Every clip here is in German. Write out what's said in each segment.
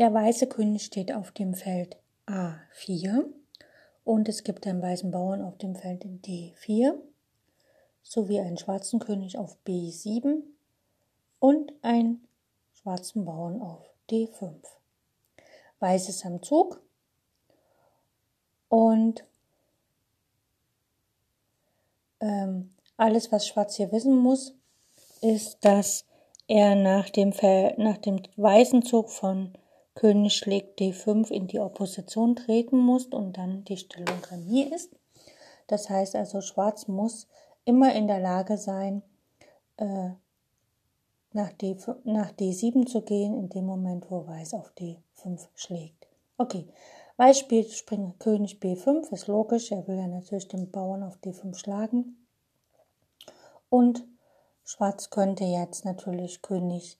Der weiße König steht auf dem Feld A4 und es gibt einen weißen Bauern auf dem Feld D4 sowie einen schwarzen König auf B7 und einen schwarzen Bauern auf D5. Weiß ist am Zug und ähm, alles, was Schwarz hier wissen muss, ist, dass er nach dem, nach dem weißen Zug von König schlägt D5 in die Opposition treten muss und dann die Stellung Remis ist. Das heißt also, Schwarz muss immer in der Lage sein, äh, nach, D, nach D7 zu gehen, in dem Moment, wo Weiß auf D5 schlägt. Okay, Weiß spielt Springer König B5, ist logisch, er will ja natürlich den Bauern auf D5 schlagen. Und Schwarz könnte jetzt natürlich König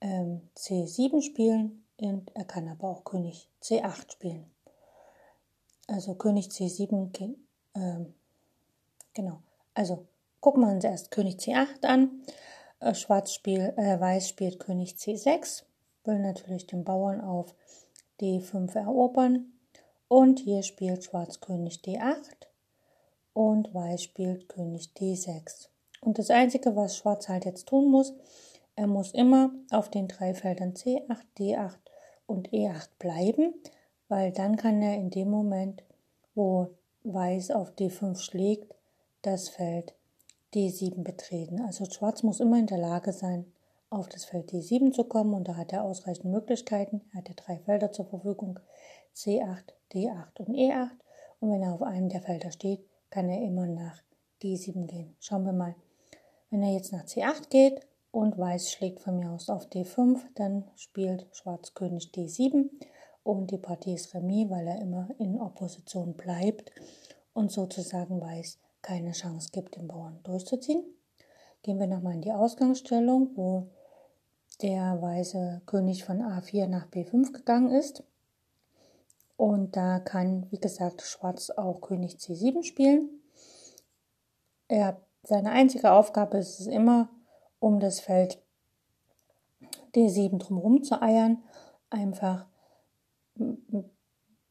ähm, C7 spielen und er kann aber auch König C8 spielen. Also König C7, ähm, genau. Also gucken wir uns erst König C8 an. Äh, Schwarz spielt, äh, Weiß spielt König C6, will natürlich den Bauern auf D5 erobern. Und hier spielt Schwarz König D8 und Weiß spielt König D6. Und das Einzige, was Schwarz halt jetzt tun muss, er muss immer auf den drei Feldern C8, D8 und E8 bleiben, weil dann kann er in dem Moment, wo Weiß auf D5 schlägt, das Feld D7 betreten. Also Schwarz muss immer in der Lage sein, auf das Feld D7 zu kommen und da hat er ausreichend Möglichkeiten. Er hat ja drei Felder zur Verfügung, C8, D8 und E8. Und wenn er auf einem der Felder steht, kann er immer nach D7 gehen. Schauen wir mal. Wenn er jetzt nach C8 geht und Weiß schlägt von mir aus auf D5, dann spielt Schwarz König D7 und die Partie ist Remis, weil er immer in Opposition bleibt und sozusagen Weiß keine Chance gibt, den Bauern durchzuziehen. Gehen wir nochmal in die Ausgangsstellung, wo der weiße König von A4 nach B5 gegangen ist. Und da kann, wie gesagt, Schwarz auch König C7 spielen. Er seine einzige Aufgabe ist es immer, um das Feld D7 drumherum zu eiern, einfach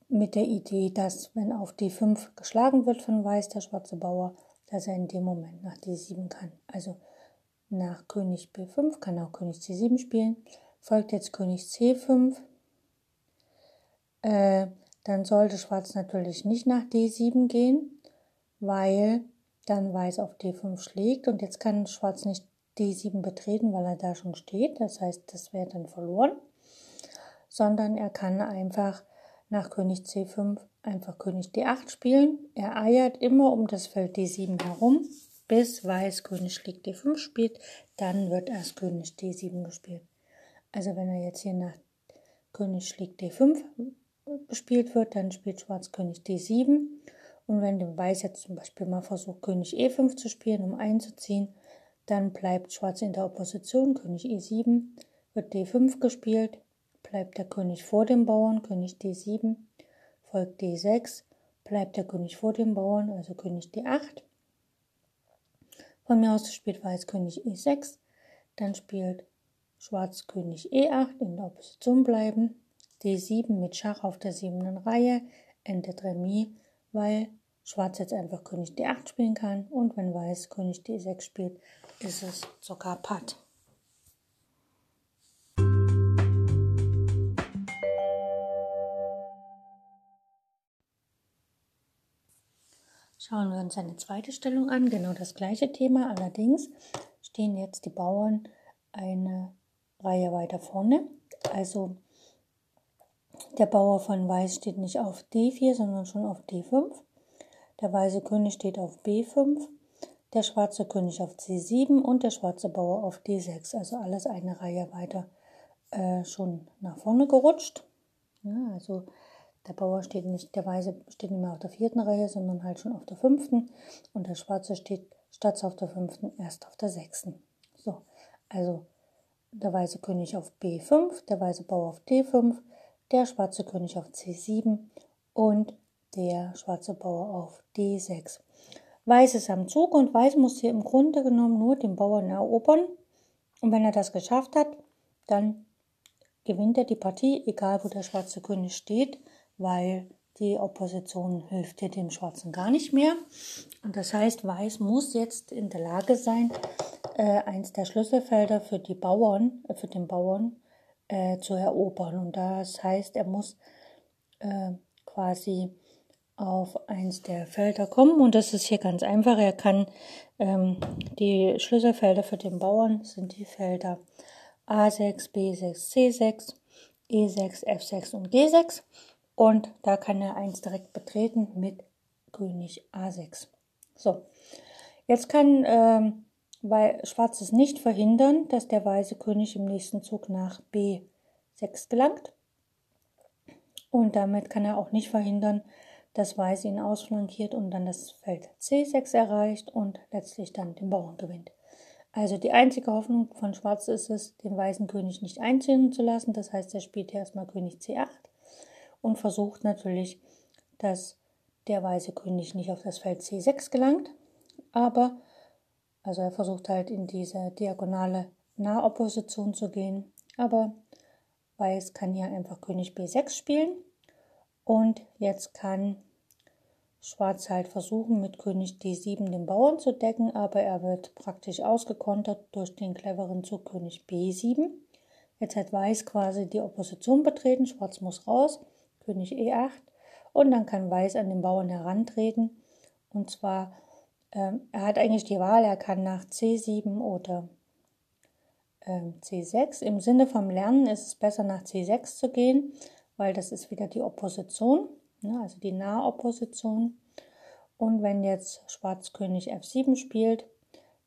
mit der Idee, dass wenn auf D5 geschlagen wird von Weiß, der schwarze Bauer, dass er in dem Moment nach D7 kann. Also nach König B5 kann auch König C7 spielen. Folgt jetzt König C5. Äh, dann sollte Schwarz natürlich nicht nach D7 gehen, weil dann Weiß auf D5 schlägt und jetzt kann Schwarz nicht D7 betreten, weil er da schon steht. Das heißt, das wäre dann verloren. Sondern er kann einfach nach König C5 einfach König D8 spielen. Er eiert immer um das Feld D7 herum, bis Weiß König schlägt D5 spielt. Dann wird erst König D7 gespielt. Also wenn er jetzt hier nach König schlägt D5 gespielt wird, dann spielt Schwarz König D7 und wenn der Weiß jetzt zum Beispiel mal versucht, König E5 zu spielen, um einzuziehen, dann bleibt Schwarz in der Opposition, König E7, wird D5 gespielt, bleibt der König vor dem Bauern, König D7, folgt D6, bleibt der König vor dem Bauern, also König D8. Von mir aus spielt Weiß König E6, dann spielt Schwarz König E8 in der Opposition bleiben, D7 mit Schach auf der siebten Reihe, endet Remis, weil Schwarz jetzt einfach König D8 spielen kann und wenn Weiß König D6 spielt, ist es sogar Patt. Schauen wir uns eine zweite Stellung an, genau das gleiche Thema, allerdings stehen jetzt die Bauern eine Reihe weiter vorne. Also der Bauer von Weiß steht nicht auf D4, sondern schon auf D5. Der weiße König steht auf B5, der schwarze König auf C7 und der schwarze Bauer auf D6. Also alles eine Reihe weiter äh, schon nach vorne gerutscht. Ja, also der Bauer steht nicht, der Weiße steht nicht mehr auf der vierten Reihe, sondern halt schon auf der fünften. Und der Schwarze steht statt auf der fünften erst auf der sechsten. So, also der weiße König auf B5, der weiße Bauer auf D5, der schwarze König auf C7 und der schwarze Bauer auf D6. Weiß ist am Zug und Weiß muss hier im Grunde genommen nur den Bauern erobern. Und wenn er das geschafft hat, dann gewinnt er die Partie, egal wo der schwarze König steht, weil die Opposition hilft dir dem Schwarzen gar nicht mehr. Und das heißt, Weiß muss jetzt in der Lage sein, äh, eins der Schlüsselfelder für die Bauern, äh, für den Bauern äh, zu erobern. Und das heißt, er muss äh, quasi auf eins der Felder kommen. Und das ist hier ganz einfach. Er kann ähm, die Schlüsselfelder für den Bauern sind die Felder A6, B6, C6, E6, F6 und G6. Und da kann er eins direkt betreten mit König A6. So, jetzt kann ähm, weil Schwarz es nicht verhindern, dass der weiße König im nächsten Zug nach B6 gelangt. Und damit kann er auch nicht verhindern, dass Weiß ihn ausflankiert und dann das Feld C6 erreicht und letztlich dann den Bauern gewinnt. Also die einzige Hoffnung von Schwarz ist es, den weißen König nicht einziehen zu lassen. Das heißt, er spielt erstmal König C8 und versucht natürlich, dass der weiße König nicht auf das Feld C6 gelangt. Aber, also er versucht halt in diese diagonale Nahopposition zu gehen. Aber Weiß kann hier einfach König B6 spielen. Und jetzt kann Schwarz halt versuchen, mit König D7 den Bauern zu decken, aber er wird praktisch ausgekontert durch den cleveren Zug König B7. Jetzt hat Weiß quasi die Opposition betreten, Schwarz muss raus, König E8 und dann kann Weiß an den Bauern herantreten. Und zwar, ähm, er hat eigentlich die Wahl, er kann nach C7 oder ähm, C6. Im Sinne vom Lernen ist es besser nach C6 zu gehen, weil das ist wieder die Opposition ne, also die Nahopposition. Und wenn jetzt Schwarz König F7 spielt,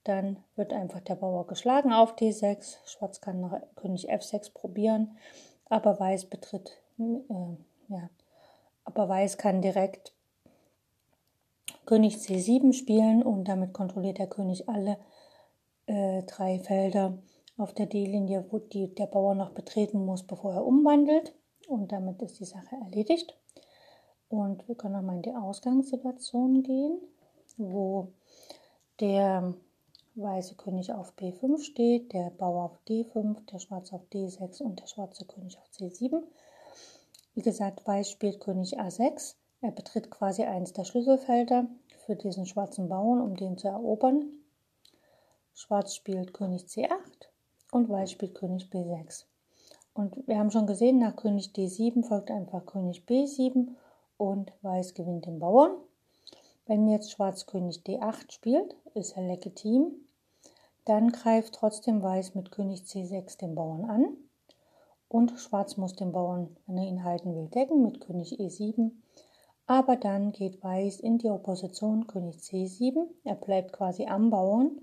dann wird einfach der Bauer geschlagen auf D6. Schwarz kann noch König F6 probieren, aber Weiß betritt, äh, ja, aber Weiß kann direkt König C7 spielen und damit kontrolliert der König alle äh, drei Felder auf der D-Linie, wo die, der Bauer noch betreten muss, bevor er umwandelt. Und damit ist die Sache erledigt. Und wir können nochmal in die Ausgangssituation gehen, wo der weiße König auf B5 steht, der Bauer auf D5, der schwarze auf D6 und der schwarze König auf C7. Wie gesagt, Weiß spielt König A6. Er betritt quasi eins der Schlüsselfelder für diesen schwarzen Bauern, um den zu erobern. Schwarz spielt König C8 und Weiß spielt König B6. Und wir haben schon gesehen, nach König D7 folgt einfach König B7 und Weiß gewinnt den Bauern. Wenn jetzt Schwarz König D8 spielt, ist er legitim. Dann greift trotzdem Weiß mit König C6 den Bauern an. Und Schwarz muss den Bauern, wenn er ihn halten will, decken mit König E7. Aber dann geht Weiß in die Opposition König C7. Er bleibt quasi am Bauern.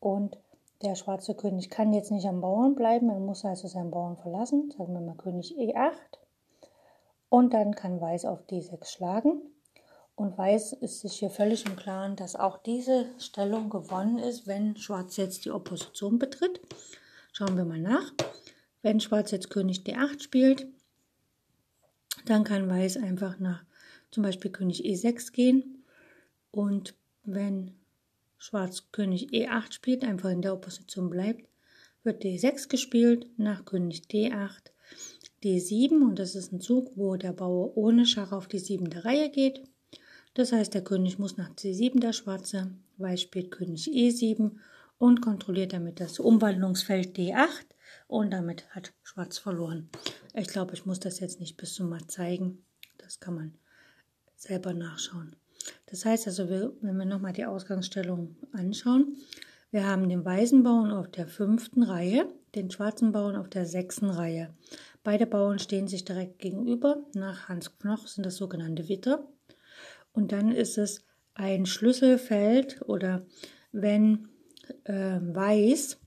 Und der schwarze König kann jetzt nicht am Bauern bleiben. Er muss also seinen Bauern verlassen. Sagen wir mal König E8. Und dann kann Weiß auf D6 schlagen. Und Weiß ist sich hier völlig im Klaren, dass auch diese Stellung gewonnen ist, wenn Schwarz jetzt die Opposition betritt. Schauen wir mal nach. Wenn Schwarz jetzt König D8 spielt, dann kann Weiß einfach nach zum Beispiel König E6 gehen. Und wenn Schwarz König E8 spielt, einfach in der Opposition bleibt, wird D6 gespielt, nach König D8 D7 und das ist ein Zug, wo der Bauer ohne Schach auf die siebente Reihe geht. Das heißt, der König muss nach C7, der Schwarze, Weiß spielt König E7 und kontrolliert damit das Umwandlungsfeld D8 und damit hat Schwarz verloren. Ich glaube, ich muss das jetzt nicht bis zum Matt zeigen. Das kann man selber nachschauen. Das heißt also, wenn wir nochmal die Ausgangsstellung anschauen, wir haben den weißen Bauern auf der fünften Reihe, den schwarzen Bauern auf der sechsten Reihe. Beide Bauern stehen sich direkt gegenüber. Nach Hans Knoch sind das sogenannte Witter. Und dann ist es ein Schlüsselfeld oder wenn äh, Weiß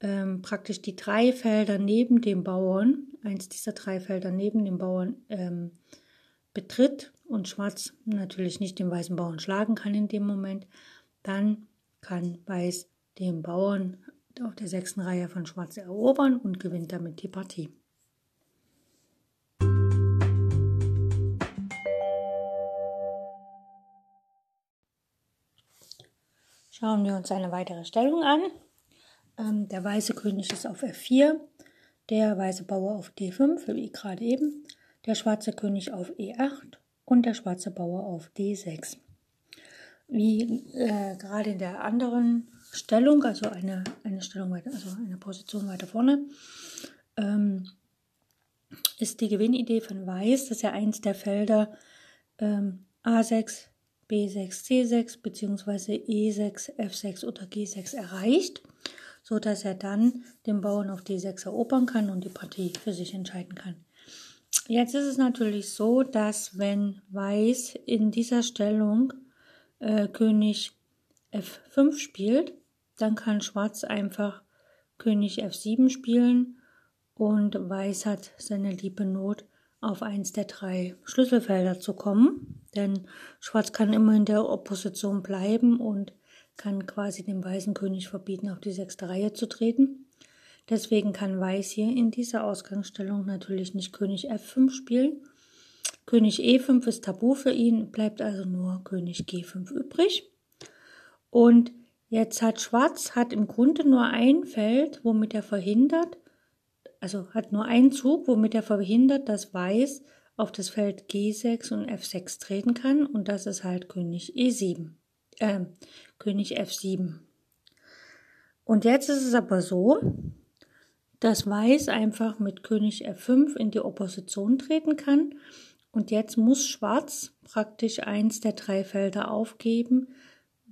ähm, praktisch die drei Felder neben dem Bauern, eins dieser drei Felder neben dem Bauern ähm, betritt und Schwarz natürlich nicht den weißen Bauern schlagen kann in dem Moment, dann kann Weiß den Bauern auf der sechsten Reihe von Schwarz erobern und gewinnt damit die Partie. Schauen wir uns eine weitere Stellung an. Ähm, der weiße König ist auf F4, der weiße Bauer auf D5, wie gerade eben, der schwarze König auf E8 und der schwarze Bauer auf D6. Wie äh, gerade in der anderen Stellung, also eine, eine Stellung weiter, also eine Position weiter vorne, ähm, ist die Gewinnidee von Weiß, dass er eins der Felder ähm, A6, B6, C6 bzw. E6, F6 oder G6 erreicht, so dass er dann den Bauern auf D6 erobern kann und die Partie für sich entscheiden kann. Jetzt ist es natürlich so, dass wenn Weiß in dieser Stellung äh, König F5 spielt, dann kann Schwarz einfach König F7 spielen und Weiß hat seine liebe Not auf eins der drei Schlüsselfelder zu kommen, denn Schwarz kann immer in der Opposition bleiben und kann quasi dem weißen König verbieten, auf die sechste Reihe zu treten. Deswegen kann Weiß hier in dieser Ausgangsstellung natürlich nicht König F5 spielen. König E5 ist tabu für ihn, bleibt also nur König G5 übrig. Und jetzt hat Schwarz hat im Grunde nur ein Feld, womit er verhindert, also hat nur einen Zug, womit er verhindert, dass Weiß auf das Feld G6 und F6 treten kann und das ist halt König E7, äh, König F7. Und jetzt ist es aber so, dass Weiß einfach mit König F5 in die Opposition treten kann und jetzt muss Schwarz praktisch eins der drei Felder aufgeben,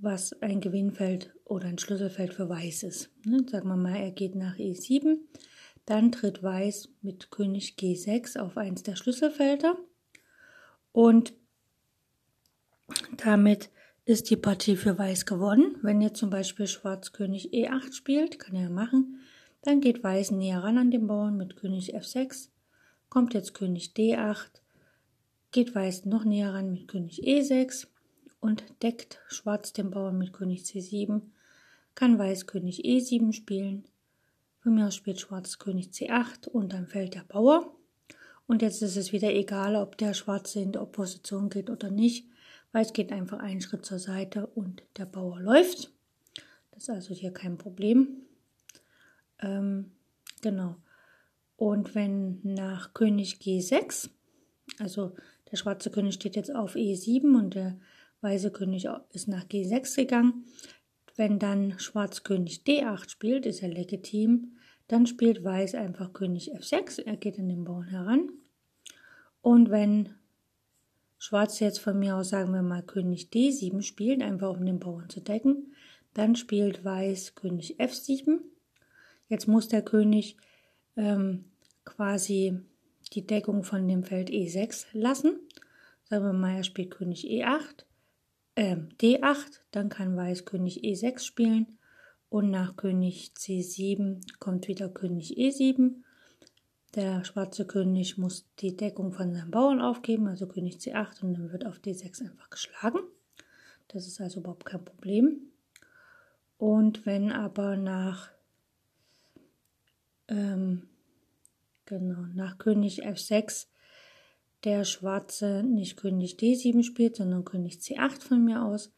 was ein Gewinnfeld oder ein Schlüsselfeld für Weiß ist. Ne, sagen wir mal, er geht nach E7 dann tritt Weiß mit König G6 auf eins der Schlüsselfelder und damit ist die Partie für Weiß gewonnen. Wenn jetzt zum Beispiel Schwarz König E8 spielt, kann er machen, dann geht Weiß näher ran an den Bauern mit König F6, kommt jetzt König D8, geht Weiß noch näher ran mit König E6 und deckt Schwarz den Bauern mit König C7, kann Weiß König E7 spielen, von mir aus spielt Schwarz König C8 und dann fällt der Bauer. Und jetzt ist es wieder egal, ob der Schwarze in die Opposition geht oder nicht. Weiß geht einfach einen Schritt zur Seite und der Bauer läuft. Das ist also hier kein Problem. Ähm, genau. Und wenn nach König G6, also der schwarze König steht jetzt auf E7 und der weiße König ist nach G6 gegangen, wenn dann Schwarz König D8 spielt, ist er legitim. Dann spielt Weiß einfach König F6. Er geht an den Bauern heran. Und wenn Schwarz jetzt von mir aus, sagen wir mal, König D7 spielt, einfach um den Bauern zu decken, dann spielt Weiß König F7. Jetzt muss der König ähm, quasi die Deckung von dem Feld E6 lassen. Sagen wir mal, er spielt König E8 äh, D8, dann kann Weiß König E6 spielen und nach König C7 kommt wieder König E7. Der schwarze König muss die Deckung von seinem Bauern aufgeben, also König C8 und dann wird auf D6 einfach geschlagen. Das ist also überhaupt kein Problem. Und wenn aber nach ähm, genau nach König F6 der Schwarze nicht König D7 spielt, sondern König C8 von mir aus,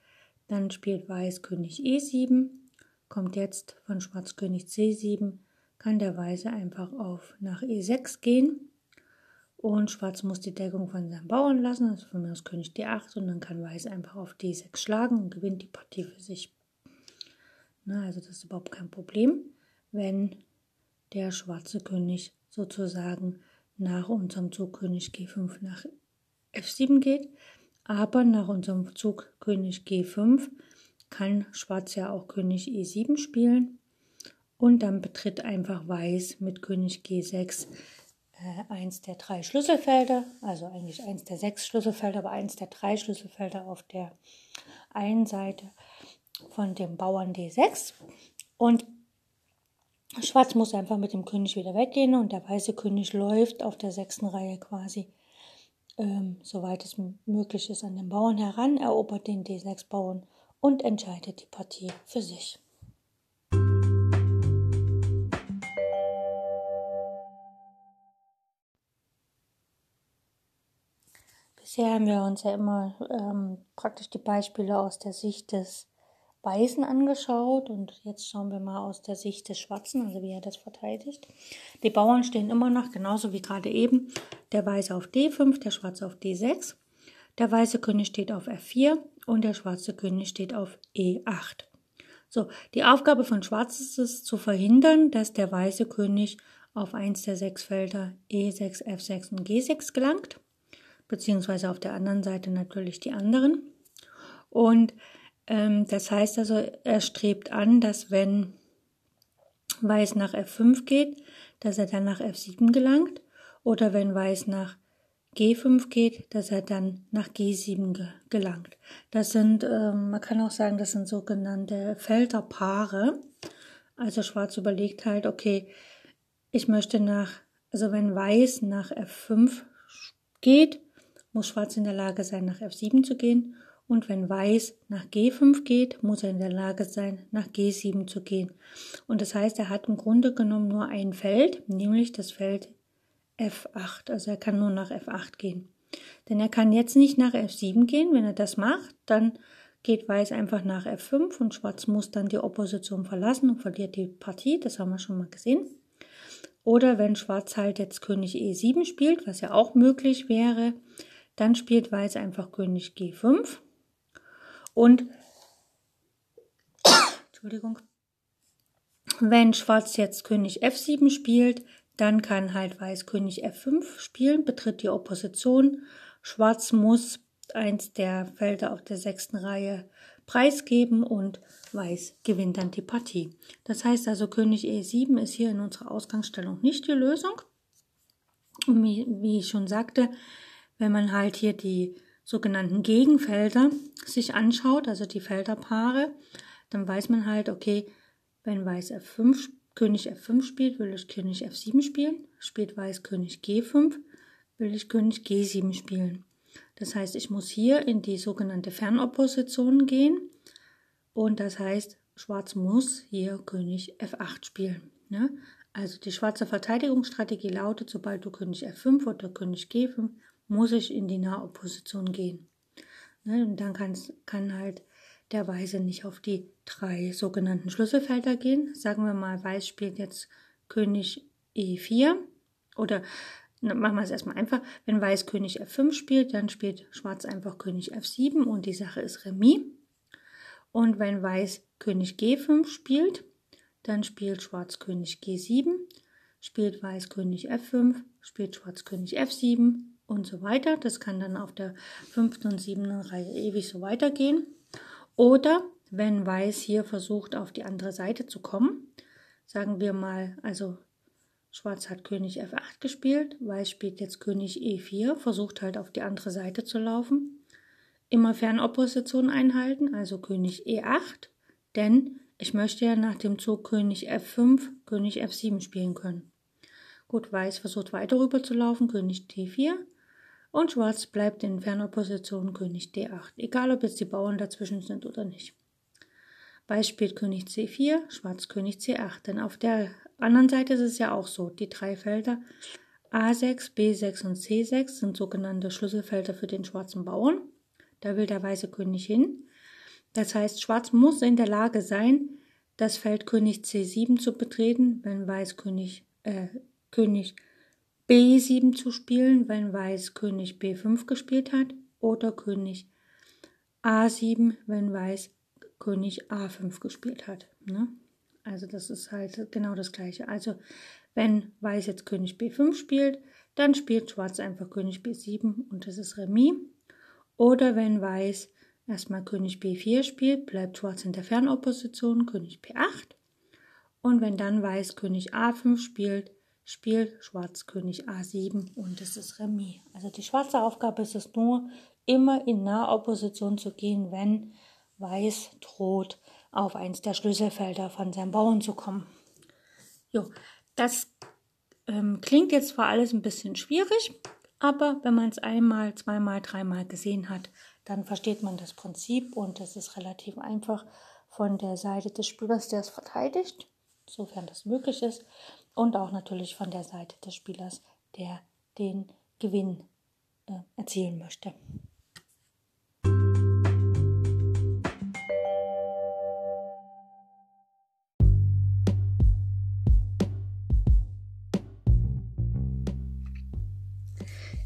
dann spielt Weiß König E7, kommt jetzt von Schwarz König C7, kann der Weiße einfach auf nach E6 gehen und Schwarz muss die Deckung von seinem Bauern lassen, also von mir aus König D8 und dann kann Weiß einfach auf D6 schlagen und gewinnt die Partie für sich. Na, also das ist überhaupt kein Problem, wenn der schwarze König sozusagen nach unserem Zug König G5 nach F7 geht. Aber nach unserem Zug König G5 kann Schwarz ja auch König E7 spielen. Und dann betritt einfach Weiß mit König G6 äh, eins der drei Schlüsselfelder, also eigentlich eins der sechs Schlüsselfelder, aber eins der drei Schlüsselfelder auf der einen Seite von dem Bauern D6. Und Schwarz muss einfach mit dem König wieder weggehen und der weiße König läuft auf der sechsten Reihe quasi, ähm, soweit es möglich ist, an den Bauern heran, erobert den D6-Bauern und entscheidet die Partie für sich. Bisher haben wir uns ja immer ähm, praktisch die Beispiele aus der Sicht des Weißen angeschaut und jetzt schauen wir mal aus der Sicht des Schwarzen, also wie er das verteidigt. Die Bauern stehen immer noch genauso wie gerade eben. Der Weiße auf D5, der Schwarze auf D6. Der weiße König steht auf F4 und der schwarze König steht auf E8. So, die Aufgabe von Schwarz ist es zu verhindern, dass der weiße König auf eins der sechs Felder E6, F6 und G6 gelangt beziehungsweise auf der anderen Seite natürlich die anderen. Und das heißt also, er strebt an, dass wenn Weiß nach F5 geht, dass er dann nach F7 gelangt oder wenn Weiß nach G5 geht, dass er dann nach G7 ge gelangt. Das sind, ähm, man kann auch sagen, das sind sogenannte Felderpaare. Also Schwarz überlegt halt, okay, ich möchte nach, also wenn Weiß nach F5 geht, muss Schwarz in der Lage sein, nach F7 zu gehen und wenn Weiß nach G5 geht, muss er in der Lage sein, nach G7 zu gehen. Und das heißt, er hat im Grunde genommen nur ein Feld, nämlich das Feld F8. Also er kann nur nach F8 gehen. Denn er kann jetzt nicht nach F7 gehen. Wenn er das macht, dann geht Weiß einfach nach F5 und Schwarz muss dann die Opposition verlassen und verliert die Partie. Das haben wir schon mal gesehen. Oder wenn Schwarz halt jetzt König E7 spielt, was ja auch möglich wäre, dann spielt Weiß einfach König G5 und Entschuldigung. Wenn Schwarz jetzt König F7 spielt, dann kann halt Weiß König F5 spielen, betritt die Opposition. Schwarz muss eins der Felder auf der sechsten Reihe preisgeben und Weiß gewinnt dann die Partie. Das heißt also, König E7 ist hier in unserer Ausgangsstellung nicht die Lösung. Und wie, wie ich schon sagte, wenn man halt hier die sogenannten Gegenfelder sich anschaut, also die Felderpaare, dann weiß man halt, okay, wenn Weiß F5, König F5 spielt, will ich König F7 spielen, spielt Weiß König G5, will ich König G7 spielen. Das heißt, ich muss hier in die sogenannte Fernopposition gehen und das heißt, Schwarz muss hier König F8 spielen. Ne? Also die schwarze Verteidigungsstrategie lautet, sobald du König F5 oder König G5 muss ich in die Nahopposition gehen. Ne, und dann kann halt der Weiße nicht auf die drei sogenannten Schlüsselfelder gehen. Sagen wir mal, Weiß spielt jetzt König E4 oder machen wir es erstmal einfach. Wenn Weiß König F5 spielt, dann spielt Schwarz einfach König F7 und die Sache ist Remis. Und wenn Weiß König G5 spielt, dann spielt Schwarz König G7, spielt Weiß König F5, spielt Schwarz König F7 und so weiter. Das kann dann auf der fünften und siebten Reihe ewig so weitergehen. Oder wenn Weiß hier versucht, auf die andere Seite zu kommen, sagen wir mal, also Schwarz hat König F8 gespielt, Weiß spielt jetzt König E4, versucht halt auf die andere Seite zu laufen. Immer Fernopposition einhalten, also König E8, denn ich möchte ja nach dem Zug König F5, König F7 spielen können. Gut, Weiß versucht weiter rüber zu laufen, König D4, und Schwarz bleibt in Fernopposition König D8, egal ob jetzt die Bauern dazwischen sind oder nicht. Weiß spielt König C4, Schwarz König C8, denn auf der anderen Seite ist es ja auch so, die drei Felder A6, B6 und C6 sind sogenannte Schlüsselfelder für den schwarzen Bauern. Da will der weiße König hin. Das heißt, Schwarz muss in der Lage sein, das Feld König C7 zu betreten, wenn Weiß König, äh, König B7 zu spielen, wenn Weiß König B5 gespielt hat, oder König A7, wenn Weiß König A5 gespielt hat. Ne? Also das ist halt genau das gleiche. Also wenn Weiß jetzt König B5 spielt, dann spielt Schwarz einfach König B7 und das ist Remis. Oder wenn Weiß erstmal König B4 spielt, bleibt Schwarz in der Fernopposition, König B8. Und wenn dann Weiß König A5 spielt, Spiel Schwarz König A7 und es ist Remis. Also die schwarze Aufgabe ist es nur, immer in Nahopposition zu gehen, wenn Weiß droht, auf eins der Schlüsselfelder von seinem Bauern zu kommen. Jo, das ähm, klingt jetzt zwar alles ein bisschen schwierig, aber wenn man es einmal, zweimal, dreimal gesehen hat, dann versteht man das Prinzip und es ist relativ einfach von der Seite des Spielers, der es verteidigt, sofern das möglich ist, und auch natürlich von der Seite des Spielers, der den Gewinn äh, erzielen möchte.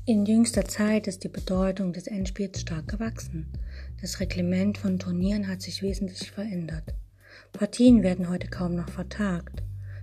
In jüngster Zeit ist die Bedeutung des Endspiels stark gewachsen. Das Reglement von Turnieren hat sich wesentlich verändert. Partien werden heute kaum noch vertagt.